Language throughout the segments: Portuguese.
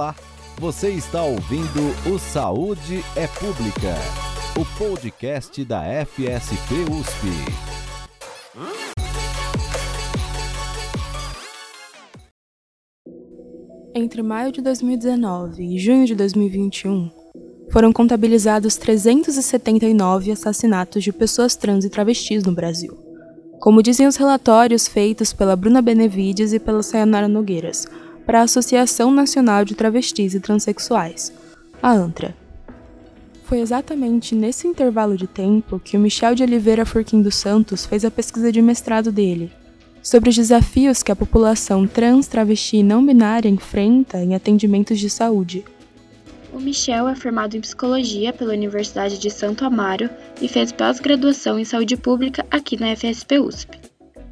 Olá, você está ouvindo o Saúde é Pública, o podcast da FSP USP. Entre maio de 2019 e junho de 2021, foram contabilizados 379 assassinatos de pessoas trans e travestis no Brasil. Como dizem os relatórios feitos pela Bruna Benevides e pela Sayonara Nogueiras, para a Associação Nacional de Travestis e Transsexuais, a ANTRA. Foi exatamente nesse intervalo de tempo que o Michel de Oliveira Furquim dos Santos fez a pesquisa de mestrado dele, sobre os desafios que a população trans, travesti e não binária enfrenta em atendimentos de saúde. O Michel é formado em psicologia pela Universidade de Santo Amaro e fez pós-graduação em saúde pública aqui na FSP USP.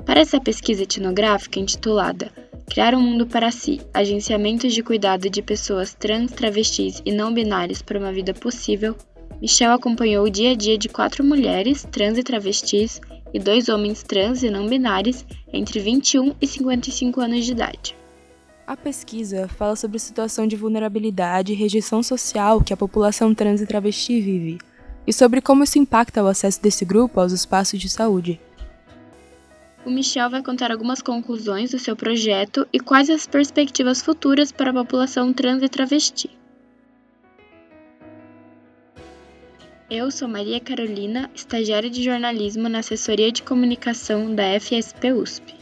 Para essa pesquisa etnográfica intitulada Criar um Mundo para Si Agenciamentos de Cuidado de Pessoas Trans, Travestis e Não Binárias para uma Vida Possível, Michel acompanhou o dia a dia de quatro mulheres trans e travestis e dois homens trans e não binários entre 21 e 55 anos de idade. A pesquisa fala sobre a situação de vulnerabilidade e rejeição social que a população trans e travesti vive, e sobre como isso impacta o acesso desse grupo aos espaços de saúde. O Michel vai contar algumas conclusões do seu projeto e quais as perspectivas futuras para a população trans e travesti. Eu sou Maria Carolina, estagiária de jornalismo na assessoria de comunicação da FSP USP.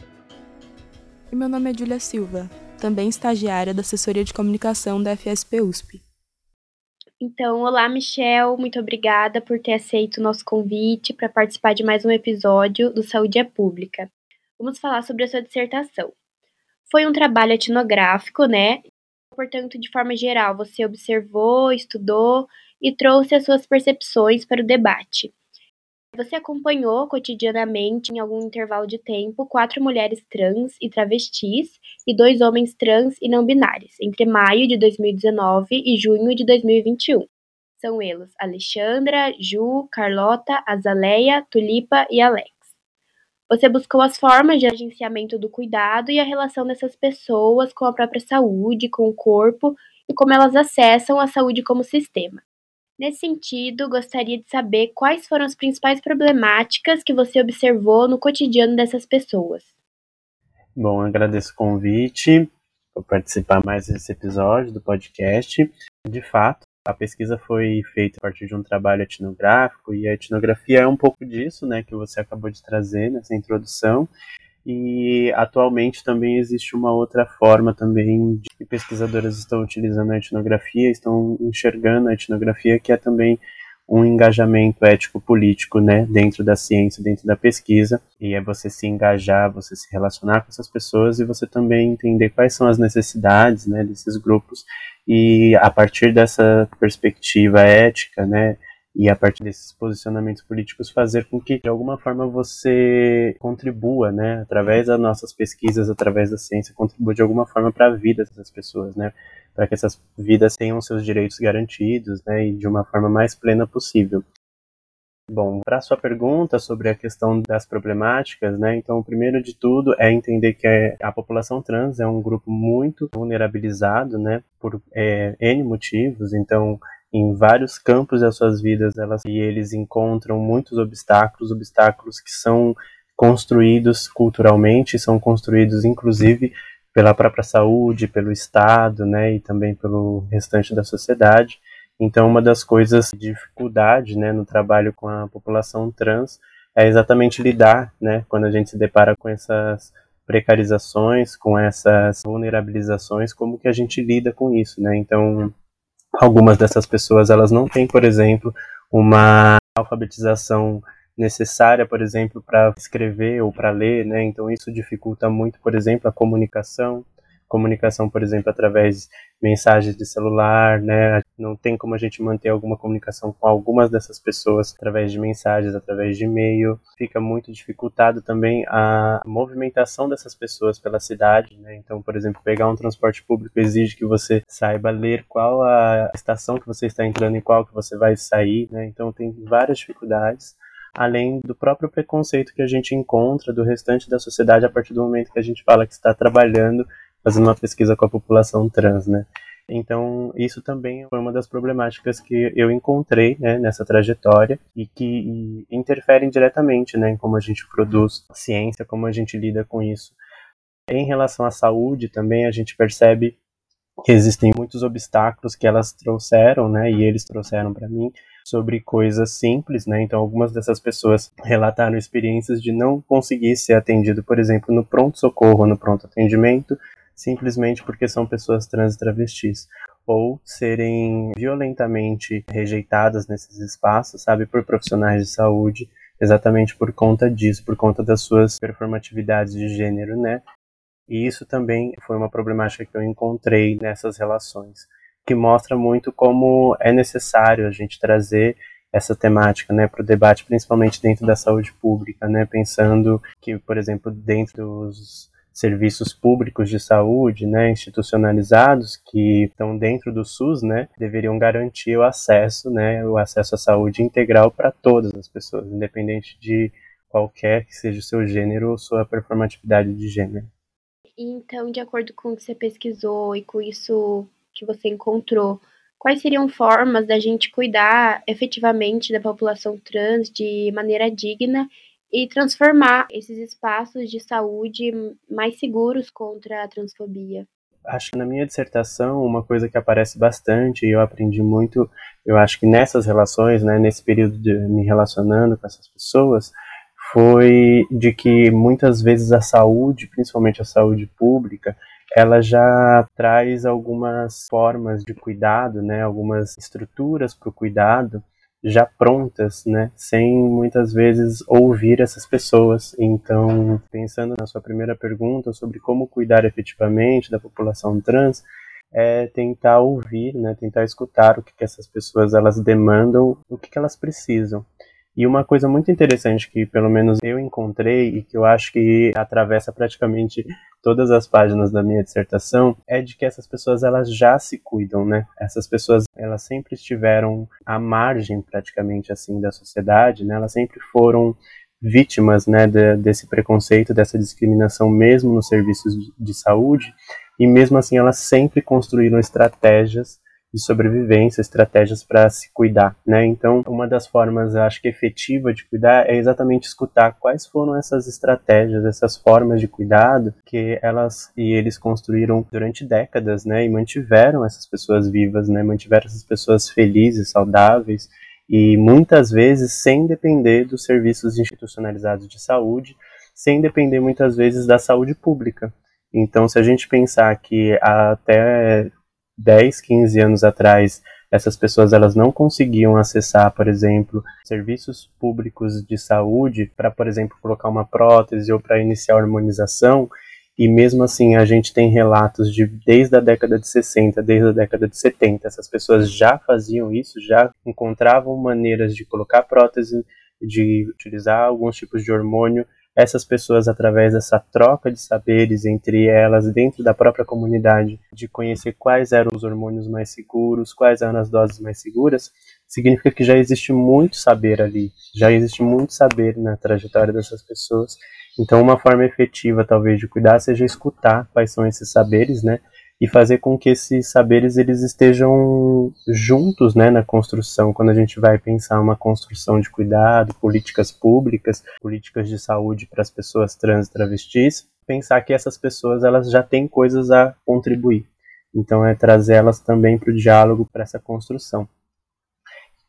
E meu nome é Julia Silva, também estagiária da assessoria de comunicação da FSP USP. Então, olá, Michel, muito obrigada por ter aceito o nosso convite para participar de mais um episódio do Saúde é Pública. Vamos falar sobre a sua dissertação. Foi um trabalho etnográfico, né? Portanto, de forma geral, você observou, estudou e trouxe as suas percepções para o debate. Você acompanhou cotidianamente, em algum intervalo de tempo, quatro mulheres trans e travestis e dois homens trans e não binários, entre maio de 2019 e junho de 2021. São eles Alexandra, Ju, Carlota, Azaleia, Tulipa e Alex. Você buscou as formas de agenciamento do cuidado e a relação dessas pessoas com a própria saúde, com o corpo e como elas acessam a saúde como sistema. Nesse sentido, gostaria de saber quais foram as principais problemáticas que você observou no cotidiano dessas pessoas. Bom, agradeço o convite por participar mais desse episódio do podcast. De fato, a pesquisa foi feita a partir de um trabalho etnográfico e a etnografia é um pouco disso, né, que você acabou de trazer nessa introdução. E atualmente também existe uma outra forma também de que pesquisadoras estão utilizando a etnografia, estão enxergando a etnografia, que é também um engajamento ético-político, né, dentro da ciência, dentro da pesquisa, e é você se engajar, você se relacionar com essas pessoas e você também entender quais são as necessidades, né, desses grupos. E a partir dessa perspectiva ética, né, e a partir desses posicionamentos políticos fazer com que de alguma forma você contribua, né, através das nossas pesquisas, através da ciência, contribua de alguma forma para a vida dessas pessoas, né, para que essas vidas tenham seus direitos garantidos, né, e de uma forma mais plena possível. Bom, para sua pergunta sobre a questão das problemáticas, né? Então, o primeiro de tudo é entender que a população trans é um grupo muito vulnerabilizado, né? Por é, N motivos. Então, em vários campos das suas vidas elas e eles encontram muitos obstáculos, obstáculos que são construídos culturalmente, são construídos inclusive pela própria saúde, pelo Estado, né, e também pelo restante da sociedade. Então, uma das coisas de dificuldade, né, no trabalho com a população trans é exatamente lidar, né, quando a gente se depara com essas precarizações, com essas vulnerabilizações, como que a gente lida com isso, né? Então, algumas dessas pessoas elas não têm, por exemplo, uma alfabetização necessária, por exemplo, para escrever ou para ler, né? Então isso dificulta muito, por exemplo, a comunicação comunicação, por exemplo, através de mensagens de celular, né? Não tem como a gente manter alguma comunicação com algumas dessas pessoas através de mensagens, através de e-mail. Fica muito dificultado também a movimentação dessas pessoas pela cidade, né? Então, por exemplo, pegar um transporte público exige que você saiba ler qual a estação que você está entrando e qual que você vai sair, né? Então, tem várias dificuldades além do próprio preconceito que a gente encontra do restante da sociedade a partir do momento que a gente fala que está trabalhando fazendo uma pesquisa com a população trans, né? Então, isso também foi uma das problemáticas que eu encontrei né, nessa trajetória e que interferem diretamente né, em como a gente produz ciência, como a gente lida com isso. Em relação à saúde, também a gente percebe existem muitos obstáculos que elas trouxeram, né, e eles trouxeram para mim, sobre coisas simples, né? Então, algumas dessas pessoas relataram experiências de não conseguir ser atendido, por exemplo, no pronto-socorro, no pronto-atendimento, simplesmente porque são pessoas trans e travestis, ou serem violentamente rejeitadas nesses espaços, sabe, por profissionais de saúde, exatamente por conta disso, por conta das suas performatividades de gênero, né? E isso também foi uma problemática que eu encontrei nessas relações que mostra muito como é necessário a gente trazer essa temática né, para o debate, principalmente dentro da saúde pública, né, pensando que, por exemplo, dentro dos serviços públicos de saúde, né, institucionalizados, que estão dentro do SUS, né, deveriam garantir o acesso, né, o acesso à saúde integral para todas as pessoas, independente de qualquer que seja o seu gênero ou sua performatividade de gênero. Então, de acordo com o que você pesquisou e com isso que você encontrou, quais seriam formas da gente cuidar efetivamente da população trans de maneira digna e transformar esses espaços de saúde mais seguros contra a transfobia? Acho que na minha dissertação, uma coisa que aparece bastante, e eu aprendi muito, eu acho que nessas relações, né, nesse período de me relacionando com essas pessoas, foi de que muitas vezes a saúde, principalmente a saúde pública, ela já traz algumas formas de cuidado, né, algumas estruturas para o cuidado já prontas, né, sem muitas vezes ouvir essas pessoas. Então, pensando na sua primeira pergunta sobre como cuidar efetivamente da população trans, é tentar ouvir, né, tentar escutar o que, que essas pessoas elas demandam, o que, que elas precisam. E uma coisa muito interessante que pelo menos eu encontrei e que eu acho que atravessa praticamente todas as páginas da minha dissertação é de que essas pessoas elas já se cuidam, né? Essas pessoas elas sempre estiveram à margem praticamente assim da sociedade, né? Elas sempre foram vítimas, né, de, desse preconceito, dessa discriminação mesmo nos serviços de, de saúde e mesmo assim elas sempre construíram estratégias de sobrevivência, estratégias para se cuidar, né? Então, uma das formas, acho que efetiva de cuidar é exatamente escutar quais foram essas estratégias, essas formas de cuidado que elas e eles construíram durante décadas, né? E mantiveram essas pessoas vivas, né? Mantiveram essas pessoas felizes, saudáveis e muitas vezes sem depender dos serviços institucionalizados de saúde, sem depender muitas vezes da saúde pública. Então, se a gente pensar que até 10, 15 anos atrás, essas pessoas elas não conseguiam acessar, por exemplo, serviços públicos de saúde para, por exemplo, colocar uma prótese ou para iniciar a hormonização. E mesmo assim, a gente tem relatos de desde a década de 60, desde a década de 70, essas pessoas já faziam isso, já encontravam maneiras de colocar prótese, de utilizar alguns tipos de hormônio essas pessoas, através dessa troca de saberes entre elas, dentro da própria comunidade, de conhecer quais eram os hormônios mais seguros, quais eram as doses mais seguras, significa que já existe muito saber ali, já existe muito saber na trajetória dessas pessoas. Então, uma forma efetiva, talvez, de cuidar seja escutar quais são esses saberes, né? E fazer com que esses saberes eles estejam juntos né, na construção. Quando a gente vai pensar uma construção de cuidado, políticas públicas, políticas de saúde para as pessoas trans e travestis, pensar que essas pessoas elas já têm coisas a contribuir. Então é trazer elas também para o diálogo, para essa construção.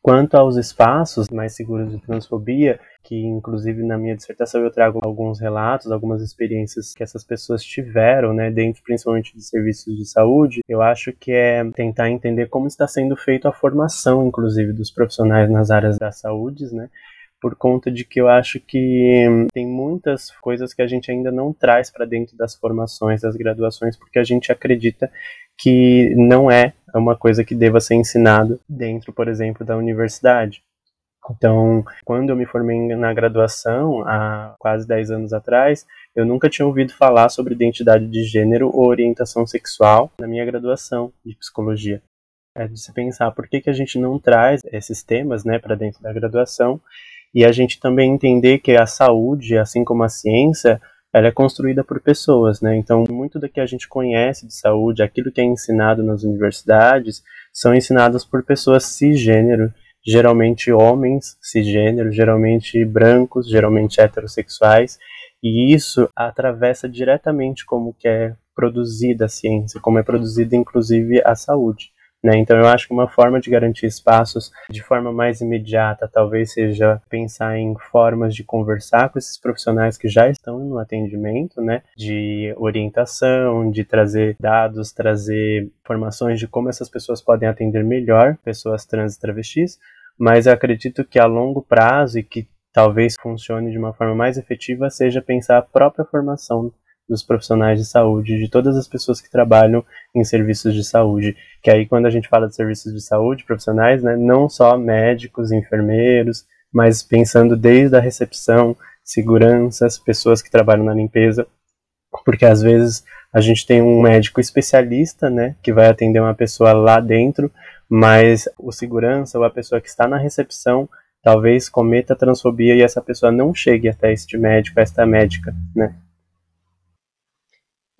Quanto aos espaços mais seguros de transfobia, que inclusive na minha dissertação eu trago alguns relatos, algumas experiências que essas pessoas tiveram, né, dentro principalmente de serviços de saúde, eu acho que é tentar entender como está sendo feita a formação, inclusive, dos profissionais nas áreas da saúde, né, por conta de que eu acho que tem muitas coisas que a gente ainda não traz para dentro das formações, das graduações, porque a gente acredita que não é uma coisa que deva ser ensinado dentro, por exemplo, da universidade. Então, quando eu me formei na graduação, há quase 10 anos atrás, eu nunca tinha ouvido falar sobre identidade de gênero ou orientação sexual na minha graduação de psicologia. É de se pensar por que, que a gente não traz esses temas né, para dentro da graduação e a gente também entender que a saúde, assim como a ciência, ela é construída por pessoas, né? Então, muito do que a gente conhece de saúde, aquilo que é ensinado nas universidades, são ensinados por pessoas cisgênero, geralmente homens cisgênero, geralmente brancos, geralmente heterossexuais, e isso atravessa diretamente como que é produzida a ciência, como é produzida inclusive a saúde. Né? Então, eu acho que uma forma de garantir espaços de forma mais imediata talvez seja pensar em formas de conversar com esses profissionais que já estão no atendimento, né? de orientação, de trazer dados, trazer informações de como essas pessoas podem atender melhor pessoas trans e travestis, mas eu acredito que a longo prazo e que talvez funcione de uma forma mais efetiva seja pensar a própria formação dos profissionais de saúde, de todas as pessoas que trabalham em serviços de saúde. Que aí, quando a gente fala de serviços de saúde profissionais, né, não só médicos, enfermeiros, mas pensando desde a recepção, seguranças, pessoas que trabalham na limpeza, porque às vezes a gente tem um médico especialista, né, que vai atender uma pessoa lá dentro, mas o segurança ou a pessoa que está na recepção talvez cometa transfobia e essa pessoa não chegue até este médico, esta médica, né?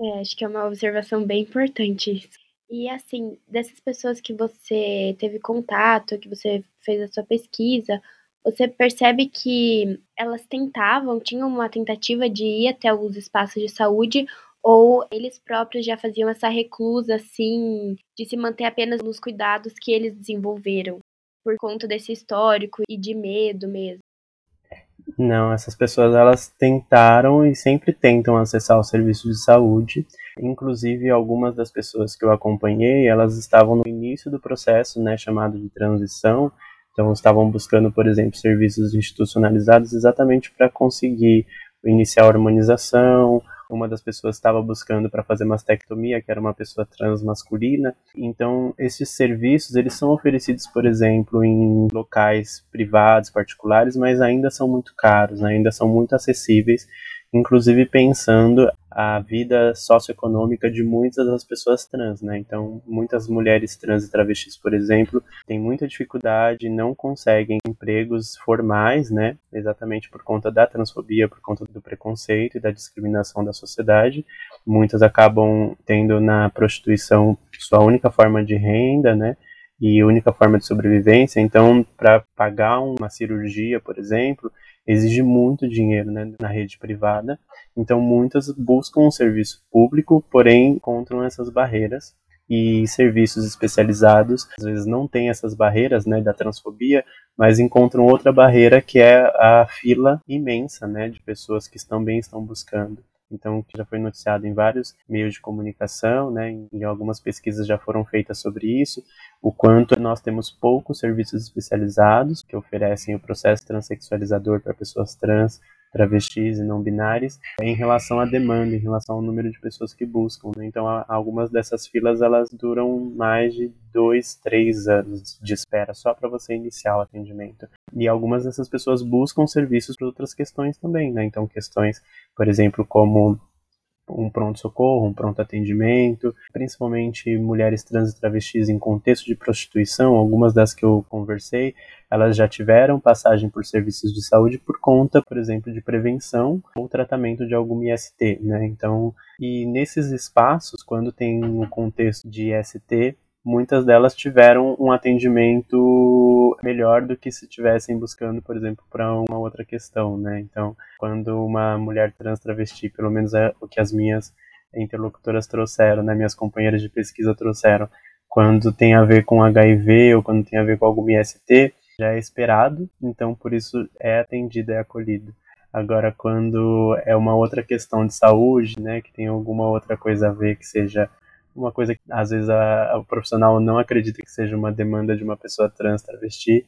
É, acho que é uma observação bem importante. E assim, dessas pessoas que você teve contato, que você fez a sua pesquisa, você percebe que elas tentavam, tinham uma tentativa de ir até os espaços de saúde, ou eles próprios já faziam essa reclusa, assim, de se manter apenas nos cuidados que eles desenvolveram, por conta desse histórico e de medo mesmo? Não, essas pessoas elas tentaram e sempre tentam acessar o serviço de saúde. Inclusive, algumas das pessoas que eu acompanhei, elas estavam no início do processo, né, chamado de transição. Então, estavam buscando, por exemplo, serviços institucionalizados exatamente para conseguir iniciar a hormonização uma das pessoas estava buscando para fazer mastectomia, que era uma pessoa trans masculina. Então, esses serviços, eles são oferecidos, por exemplo, em locais privados, particulares, mas ainda são muito caros, ainda são muito acessíveis inclusive pensando a vida socioeconômica de muitas das pessoas trans, né? Então, muitas mulheres trans e travestis, por exemplo, têm muita dificuldade, não conseguem empregos formais, né? Exatamente por conta da transfobia, por conta do preconceito e da discriminação da sociedade. Muitas acabam tendo na prostituição sua única forma de renda, né? E única forma de sobrevivência. Então, para pagar uma cirurgia, por exemplo, exige muito dinheiro né, na rede privada, então muitas buscam um serviço público, porém encontram essas barreiras e serviços especializados às vezes não têm essas barreiras né, da transfobia, mas encontram outra barreira que é a fila imensa né, de pessoas que também estão buscando. Então, já foi noticiado em vários meios de comunicação, né, em algumas pesquisas já foram feitas sobre isso, o quanto nós temos poucos serviços especializados que oferecem o processo transexualizador para pessoas trans, travestis e não binárias, em relação à demanda, em relação ao número de pessoas que buscam. Né? Então, algumas dessas filas elas duram mais de dois, três anos de espera só para você iniciar o atendimento. E algumas dessas pessoas buscam serviços para outras questões também, né? Então, questões, por exemplo, como um pronto-socorro, um pronto atendimento, principalmente mulheres trans e travestis em contexto de prostituição, algumas das que eu conversei, elas já tiveram passagem por serviços de saúde por conta, por exemplo, de prevenção ou tratamento de algum IST, né? Então, e nesses espaços, quando tem um contexto de IST, muitas delas tiveram um atendimento melhor do que se estivessem buscando, por exemplo, para uma outra questão, né? Então, quando uma mulher trans travesti, pelo menos é o que as minhas interlocutoras trouxeram, né, minhas companheiras de pesquisa trouxeram, quando tem a ver com HIV ou quando tem a ver com algum IST, já é esperado, então por isso é atendido, é acolhido. Agora, quando é uma outra questão de saúde, né, que tem alguma outra coisa a ver que seja uma coisa que às vezes a, a, o profissional não acredita que seja uma demanda de uma pessoa trans travesti,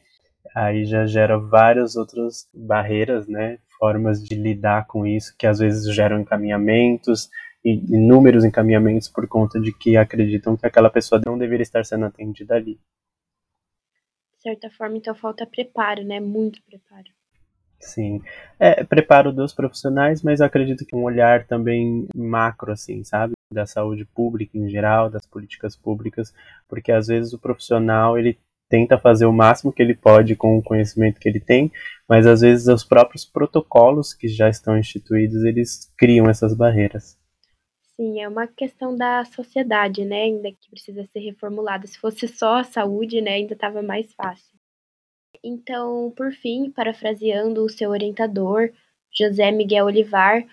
aí já gera várias outras barreiras, né, formas de lidar com isso, que às vezes geram encaminhamentos, e inúmeros encaminhamentos por conta de que acreditam que aquela pessoa não deveria estar sendo atendida ali. De certa forma, então falta preparo, né? Muito preparo. Sim. É, preparo dos profissionais, mas eu acredito que um olhar também macro, assim, sabe? Da saúde pública em geral, das políticas públicas, porque às vezes o profissional, ele tenta fazer o máximo que ele pode com o conhecimento que ele tem, mas às vezes os próprios protocolos que já estão instituídos, eles criam essas barreiras. Sim, é uma questão da sociedade, né, ainda que precisa ser reformulada. Se fosse só a saúde, né, ainda estava mais fácil. Então, por fim, parafraseando o seu orientador, José Miguel Olivar,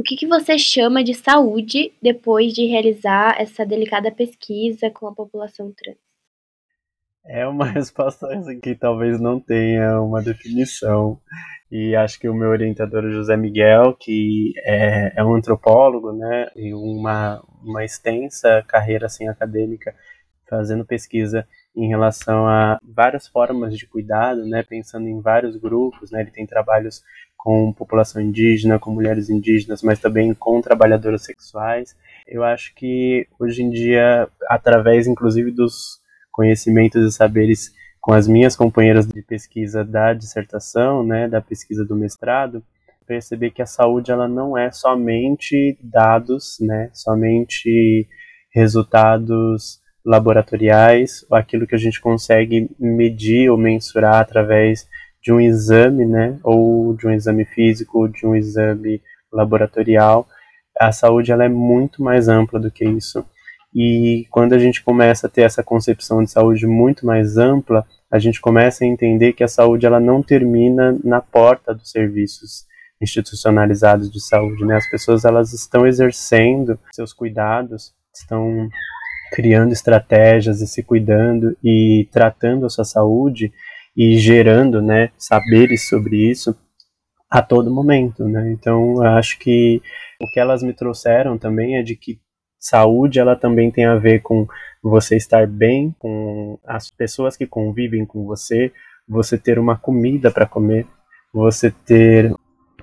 o que, que você chama de saúde depois de realizar essa delicada pesquisa com a população trans? É uma resposta que talvez não tenha uma definição. E acho que o meu orientador José Miguel, que é, é um antropólogo, né, e uma, uma extensa carreira assim, acadêmica, fazendo pesquisa em relação a várias formas de cuidado, né, pensando em vários grupos, né, ele tem trabalhos com população indígena, com mulheres indígenas, mas também com trabalhadoras sexuais. Eu acho que hoje em dia, através inclusive dos conhecimentos e saberes com as minhas companheiras de pesquisa da dissertação, né, da pesquisa do mestrado, perceber que a saúde ela não é somente dados, né, somente resultados laboratoriais, aquilo que a gente consegue medir ou mensurar através de um exame, né, ou de um exame físico, de um exame laboratorial. A saúde ela é muito mais ampla do que isso. E quando a gente começa a ter essa concepção de saúde muito mais ampla, a gente começa a entender que a saúde ela não termina na porta dos serviços institucionalizados de saúde, né? As pessoas elas estão exercendo seus cuidados, estão criando estratégias e se cuidando e tratando a sua saúde e gerando, né, saberes sobre isso a todo momento, né? Então, acho que o que elas me trouxeram também é de que saúde ela também tem a ver com você estar bem com as pessoas que convivem com você, você ter uma comida para comer, você ter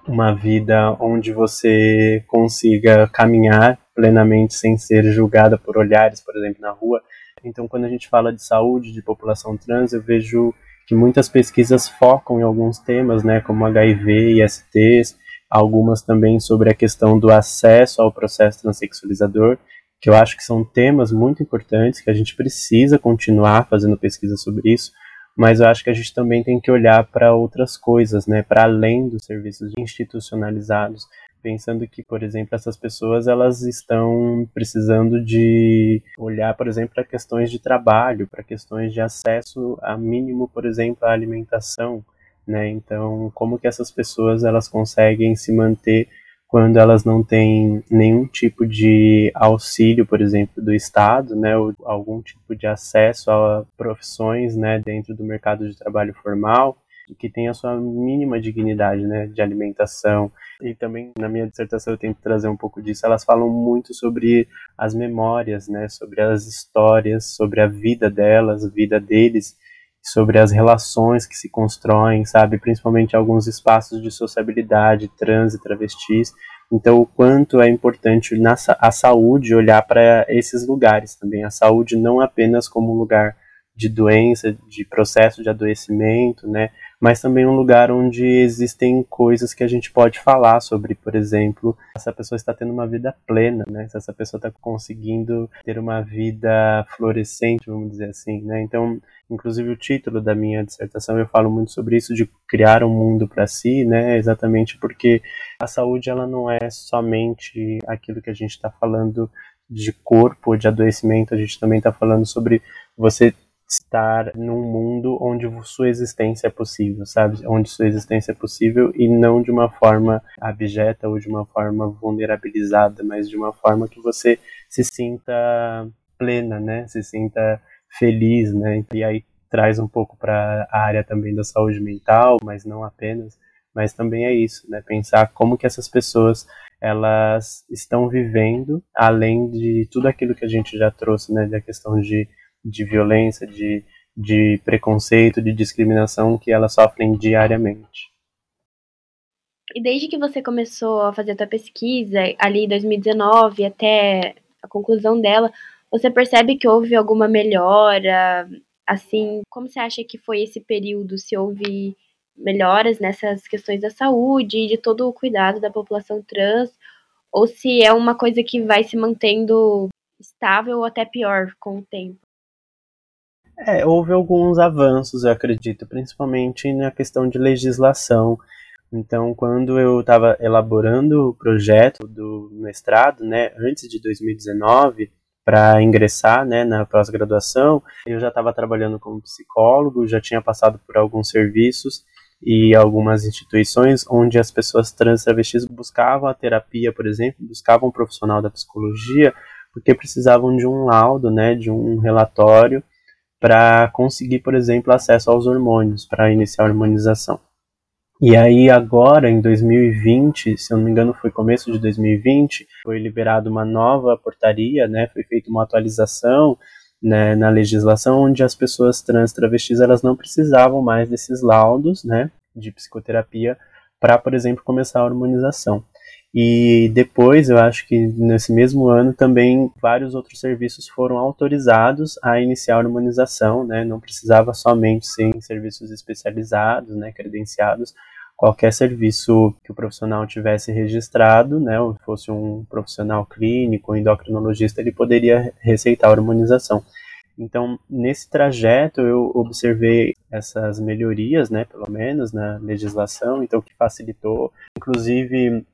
uma vida onde você consiga caminhar plenamente sem ser julgada por olhares, por exemplo, na rua. Então, quando a gente fala de saúde de população trans, eu vejo que muitas pesquisas focam em alguns temas, né, como HIV e STs, algumas também sobre a questão do acesso ao processo transexualizador, que eu acho que são temas muito importantes, que a gente precisa continuar fazendo pesquisa sobre isso, mas eu acho que a gente também tem que olhar para outras coisas, né, para além dos serviços institucionalizados pensando que, por exemplo, essas pessoas elas estão precisando de olhar, por exemplo, para questões de trabalho, para questões de acesso a mínimo, por exemplo, à alimentação, né? Então, como que essas pessoas elas conseguem se manter quando elas não têm nenhum tipo de auxílio, por exemplo, do Estado, né, ou algum tipo de acesso a profissões, né, dentro do mercado de trabalho formal, que tem a sua mínima dignidade, né, de alimentação. E também na minha dissertação eu tento trazer um pouco disso. Elas falam muito sobre as memórias, né, sobre as histórias, sobre a vida delas, a vida deles, sobre as relações que se constroem, sabe, principalmente alguns espaços de sociabilidade, trans e travestis. Então, o quanto é importante na a saúde olhar para esses lugares também. A saúde não apenas como um lugar de doença, de processo de adoecimento, né, mas também um lugar onde existem coisas que a gente pode falar sobre, por exemplo, se essa pessoa está tendo uma vida plena, né? Se essa pessoa está conseguindo ter uma vida florescente, vamos dizer assim, né? Então, inclusive o título da minha dissertação eu falo muito sobre isso de criar um mundo para si, né? Exatamente porque a saúde ela não é somente aquilo que a gente está falando de corpo, de adoecimento, a gente também está falando sobre você estar num mundo onde sua existência é possível, sabe? Onde sua existência é possível e não de uma forma abjeta ou de uma forma vulnerabilizada, mas de uma forma que você se sinta plena, né? Se sinta feliz, né? E aí traz um pouco para a área também da saúde mental, mas não apenas, mas também é isso, né? Pensar como que essas pessoas elas estão vivendo além de tudo aquilo que a gente já trouxe, né? Da questão de de violência, de, de preconceito, de discriminação que elas sofrem diariamente. E desde que você começou a fazer a sua pesquisa, ali em 2019 até a conclusão dela, você percebe que houve alguma melhora? Assim, como você acha que foi esse período? Se houve melhoras nessas questões da saúde e de todo o cuidado da população trans? Ou se é uma coisa que vai se mantendo estável ou até pior com o tempo? É, houve alguns avanços, eu acredito, principalmente na questão de legislação. Então, quando eu estava elaborando o projeto do mestrado, né, antes de 2019, para ingressar né, na pós-graduação, eu já estava trabalhando como psicólogo, já tinha passado por alguns serviços e algumas instituições onde as pessoas trans travestis buscavam a terapia, por exemplo, buscavam um profissional da psicologia, porque precisavam de um laudo, né, de um relatório para conseguir, por exemplo, acesso aos hormônios, para iniciar a hormonização. E aí agora, em 2020, se eu não me engano foi começo de 2020, foi liberada uma nova portaria, né, foi feita uma atualização né, na legislação onde as pessoas trans travestis elas não precisavam mais desses laudos né, de psicoterapia para, por exemplo, começar a hormonização. E depois, eu acho que nesse mesmo ano também vários outros serviços foram autorizados a iniciar a harmonização, né? Não precisava somente ser em serviços especializados, né, credenciados. Qualquer serviço que o profissional tivesse registrado, né, ou fosse um profissional clínico, endocrinologista, ele poderia receitar a harmonização. Então, nesse trajeto, eu observei essas melhorias, né, pelo menos na legislação, então que facilitou, inclusive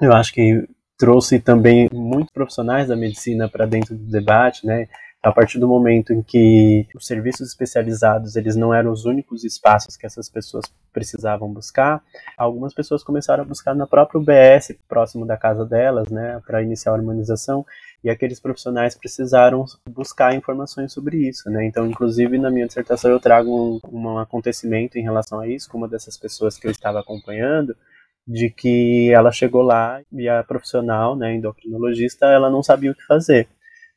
eu acho que trouxe também muitos profissionais da medicina para dentro do debate, né? A partir do momento em que os serviços especializados eles não eram os únicos espaços que essas pessoas precisavam buscar, algumas pessoas começaram a buscar na própria UBS, próximo da casa delas, né, para iniciar a harmonização, e aqueles profissionais precisaram buscar informações sobre isso, né? Então, inclusive na minha dissertação eu trago um, um acontecimento em relação a isso, com uma dessas pessoas que eu estava acompanhando, de que ela chegou lá e a profissional, né, endocrinologista, ela não sabia o que fazer.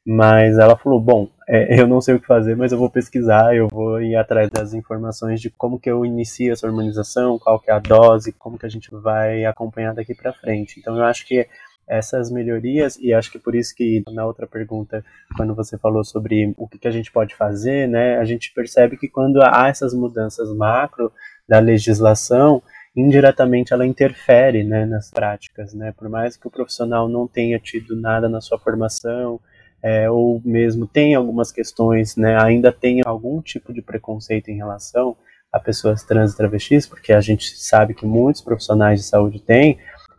Mas ela falou, bom, é, eu não sei o que fazer, mas eu vou pesquisar, eu vou ir atrás das informações de como que eu inicio essa harmonização, qual que é a dose, como que a gente vai acompanhar daqui para frente. Então eu acho que essas melhorias, e acho que por isso que na outra pergunta, quando você falou sobre o que, que a gente pode fazer, né, a gente percebe que quando há essas mudanças macro da legislação, indiretamente ela interfere né, nas práticas, né? Por mais que o profissional não tenha tido nada na sua formação, é, ou mesmo tenha algumas questões, né, ainda tenha algum tipo de preconceito em relação a pessoas trans e travestis, porque a gente sabe que muitos profissionais de saúde têm,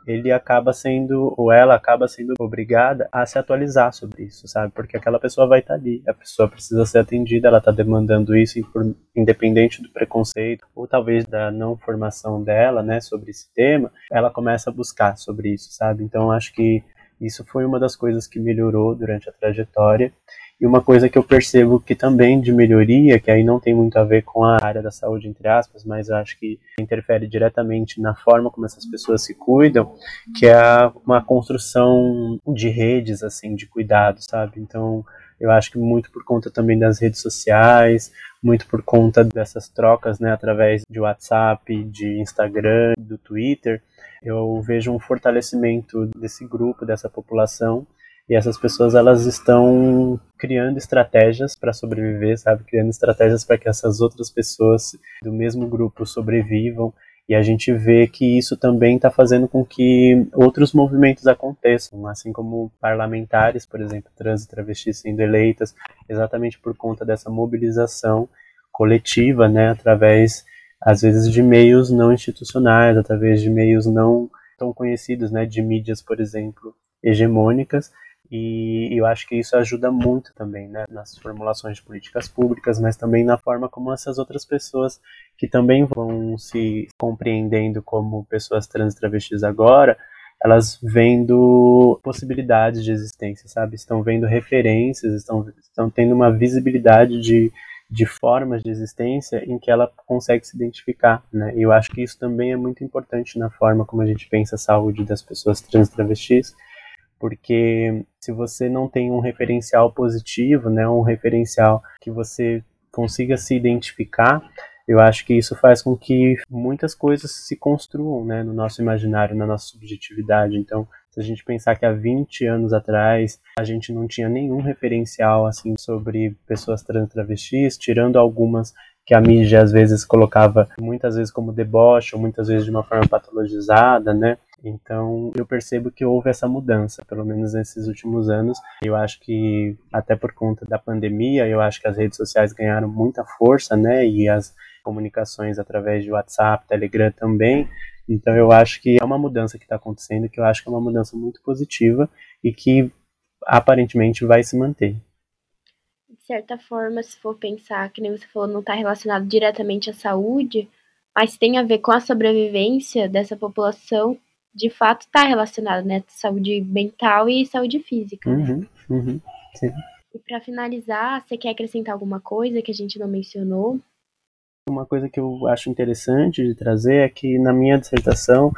ele acaba sendo, ou ela acaba sendo obrigada a se atualizar sobre isso, sabe? Porque aquela pessoa vai estar tá ali, a pessoa precisa ser atendida, ela está demandando isso, independente do preconceito, ou talvez da não formação dela, né, sobre esse tema, ela começa a buscar sobre isso, sabe? Então, acho que isso foi uma das coisas que melhorou durante a trajetória e uma coisa que eu percebo que também de melhoria, que aí não tem muito a ver com a área da saúde, entre aspas, mas acho que interfere diretamente na forma como essas pessoas se cuidam, que é uma construção de redes, assim, de cuidado, sabe? Então, eu acho que muito por conta também das redes sociais, muito por conta dessas trocas, né, através de WhatsApp, de Instagram, do Twitter, eu vejo um fortalecimento desse grupo, dessa população, e essas pessoas elas estão criando estratégias para sobreviver, sabe? Criando estratégias para que essas outras pessoas do mesmo grupo sobrevivam. E a gente vê que isso também está fazendo com que outros movimentos aconteçam, assim como parlamentares, por exemplo, trans e travestis sendo eleitas, exatamente por conta dessa mobilização coletiva, né, através, às vezes, de meios não institucionais, através de meios não tão conhecidos, né, de mídias, por exemplo, hegemônicas, e eu acho que isso ajuda muito também, né, nas formulações de políticas públicas, mas também na forma como essas outras pessoas que também vão se compreendendo como pessoas trans e travestis agora, elas vendo possibilidades de existência, sabe? Estão vendo referências, estão, estão tendo uma visibilidade de, de formas de existência em que ela consegue se identificar, né? E eu acho que isso também é muito importante na forma como a gente pensa a saúde das pessoas trans e travestis, porque se você não tem um referencial positivo, né, um referencial que você consiga se identificar, eu acho que isso faz com que muitas coisas se construam né, no nosso imaginário, na nossa subjetividade. Então, se a gente pensar que há 20 anos atrás a gente não tinha nenhum referencial assim sobre pessoas trans travestis, tirando algumas que a mídia às vezes colocava muitas vezes como deboche ou muitas vezes de uma forma patologizada, né? Então, eu percebo que houve essa mudança, pelo menos nesses últimos anos. Eu acho que, até por conta da pandemia, eu acho que as redes sociais ganharam muita força, né? E as comunicações através de WhatsApp, Telegram também. Então, eu acho que é uma mudança que está acontecendo, que eu acho que é uma mudança muito positiva e que aparentemente vai se manter. De certa forma, se for pensar, que nem você falou, não está relacionado diretamente à saúde, mas tem a ver com a sobrevivência dessa população, de fato está relacionado, né? Saúde mental e saúde física. Uhum, uhum, sim. E para finalizar, você quer acrescentar alguma coisa que a gente não mencionou? Uma coisa que eu acho interessante de trazer é que na minha dissertação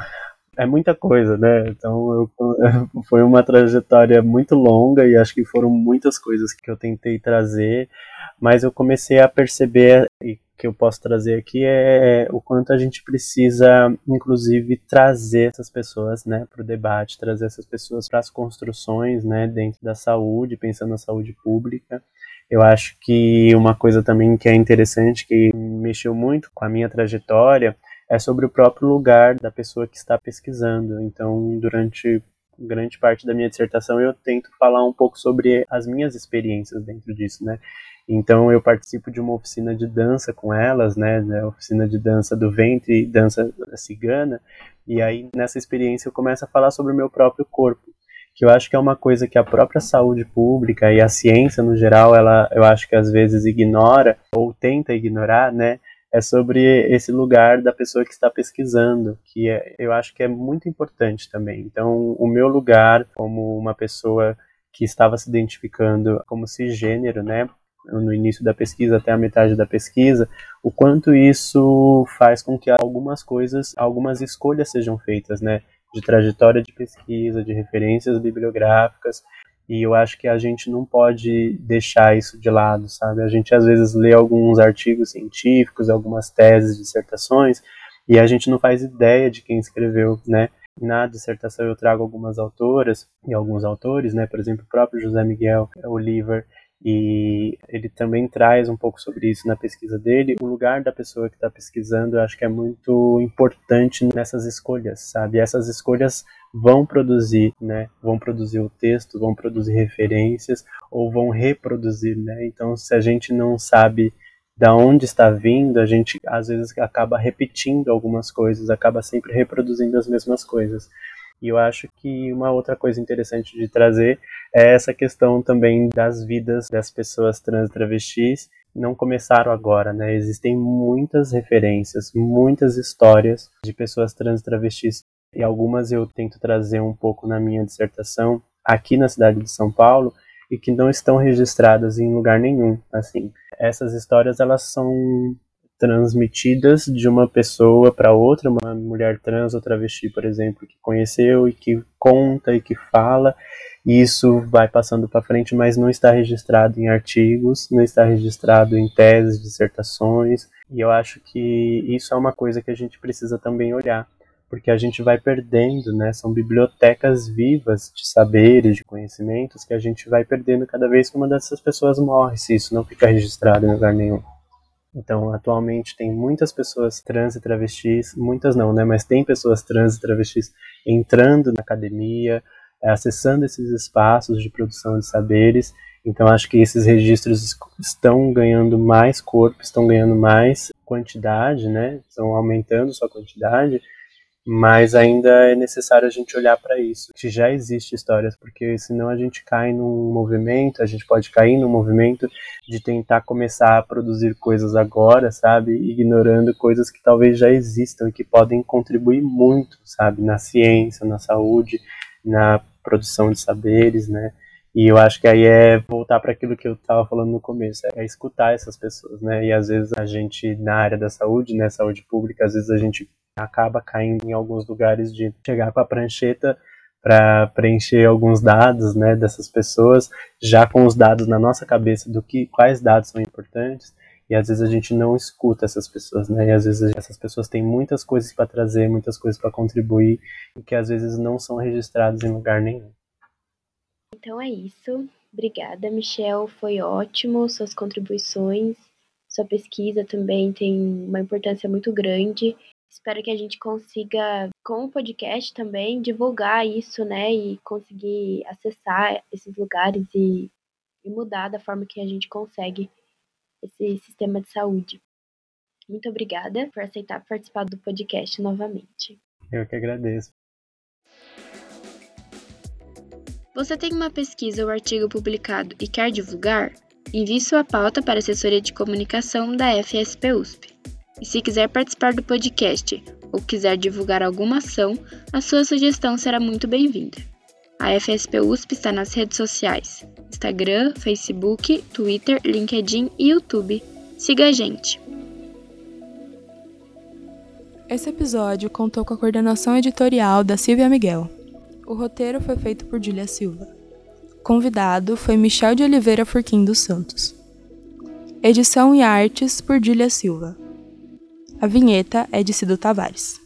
é muita coisa, né? Então eu, foi uma trajetória muito longa e acho que foram muitas coisas que eu tentei trazer, mas eu comecei a perceber e que eu posso trazer aqui é, é o quanto a gente precisa, inclusive, trazer essas pessoas, né, para o debate, trazer essas pessoas para as construções, né, dentro da saúde, pensando na saúde pública. Eu acho que uma coisa também que é interessante, que mexeu muito com a minha trajetória, é sobre o próprio lugar da pessoa que está pesquisando. Então, durante grande parte da minha dissertação eu tento falar um pouco sobre as minhas experiências dentro disso, né? Então eu participo de uma oficina de dança com elas, né, né oficina de dança do ventre, dança cigana, e aí nessa experiência eu começo a falar sobre o meu próprio corpo, que eu acho que é uma coisa que a própria saúde pública e a ciência no geral, ela eu acho que às vezes ignora ou tenta ignorar, né, é sobre esse lugar da pessoa que está pesquisando, que é, eu acho que é muito importante também. Então, o meu lugar como uma pessoa que estava se identificando como cisgênero, né, no início da pesquisa até a metade da pesquisa, o quanto isso faz com que algumas coisas, algumas escolhas sejam feitas, né, de trajetória de pesquisa, de referências bibliográficas, e eu acho que a gente não pode deixar isso de lado, sabe? A gente às vezes lê alguns artigos científicos, algumas teses, dissertações, e a gente não faz ideia de quem escreveu, né? Na dissertação eu trago algumas autoras e alguns autores, né? Por exemplo, o próprio José Miguel Oliver, e ele também traz um pouco sobre isso na pesquisa dele. O lugar da pessoa que está pesquisando, eu acho que é muito importante nessas escolhas, sabe? Essas escolhas vão produzir, né? Vão produzir o texto, vão produzir referências ou vão reproduzir, né? Então, se a gente não sabe da onde está vindo, a gente às vezes acaba repetindo algumas coisas, acaba sempre reproduzindo as mesmas coisas. E eu acho que uma outra coisa interessante de trazer é essa questão também das vidas das pessoas trans e travestis. Não começaram agora, né? Existem muitas referências, muitas histórias de pessoas trans e travestis. E algumas eu tento trazer um pouco na minha dissertação aqui na cidade de São Paulo e que não estão registradas em lugar nenhum. Assim, essas histórias elas são transmitidas de uma pessoa para outra, uma mulher trans ou travesti, por exemplo, que conheceu e que conta e que fala, e isso vai passando para frente, mas não está registrado em artigos, não está registrado em teses, dissertações, e eu acho que isso é uma coisa que a gente precisa também olhar, porque a gente vai perdendo, né? São bibliotecas vivas de saberes, de conhecimentos que a gente vai perdendo cada vez que uma dessas pessoas morre, se isso não fica registrado em lugar nenhum. Então, atualmente tem muitas pessoas trans e travestis, muitas não, né, mas tem pessoas trans e travestis entrando na academia, é, acessando esses espaços de produção de saberes. Então, acho que esses registros estão ganhando mais corpo, estão ganhando mais quantidade, né, estão aumentando sua quantidade, mas ainda é necessário a gente olhar para isso, que já existe histórias, porque senão a gente cai num movimento, a gente pode cair num movimento de tentar começar a produzir coisas agora, sabe, ignorando coisas que talvez já existam e que podem contribuir muito, sabe, na ciência, na saúde, na produção de saberes, né? E eu acho que aí é voltar para aquilo que eu estava falando no começo, é escutar essas pessoas, né? E às vezes a gente na área da saúde, né, saúde pública, às vezes a gente acaba caindo em alguns lugares de chegar com a prancheta para preencher alguns dados, né, dessas pessoas, já com os dados na nossa cabeça do que quais dados são importantes, e às vezes a gente não escuta essas pessoas, né? E às vezes essas pessoas têm muitas coisas para trazer, muitas coisas para contribuir, e que às vezes não são registradas em lugar nenhum. Então é isso. Obrigada, Michel. Foi ótimo suas contribuições. Sua pesquisa também tem uma importância muito grande Espero que a gente consiga, com o podcast também, divulgar isso, né? E conseguir acessar esses lugares e, e mudar da forma que a gente consegue esse sistema de saúde. Muito obrigada por aceitar participar do podcast novamente. Eu que agradeço. Você tem uma pesquisa ou artigo publicado e quer divulgar? Envie sua pauta para a assessoria de comunicação da FSP USP. E se quiser participar do podcast ou quiser divulgar alguma ação, a sua sugestão será muito bem-vinda. A FSP USP está nas redes sociais: Instagram, Facebook, Twitter, LinkedIn e YouTube. Siga a gente! Esse episódio contou com a coordenação editorial da Silvia Miguel. O roteiro foi feito por Julia Silva. Convidado foi Michel de Oliveira Furquim dos Santos. Edição e artes por Julia Silva. A vinheta é de Cido Tavares.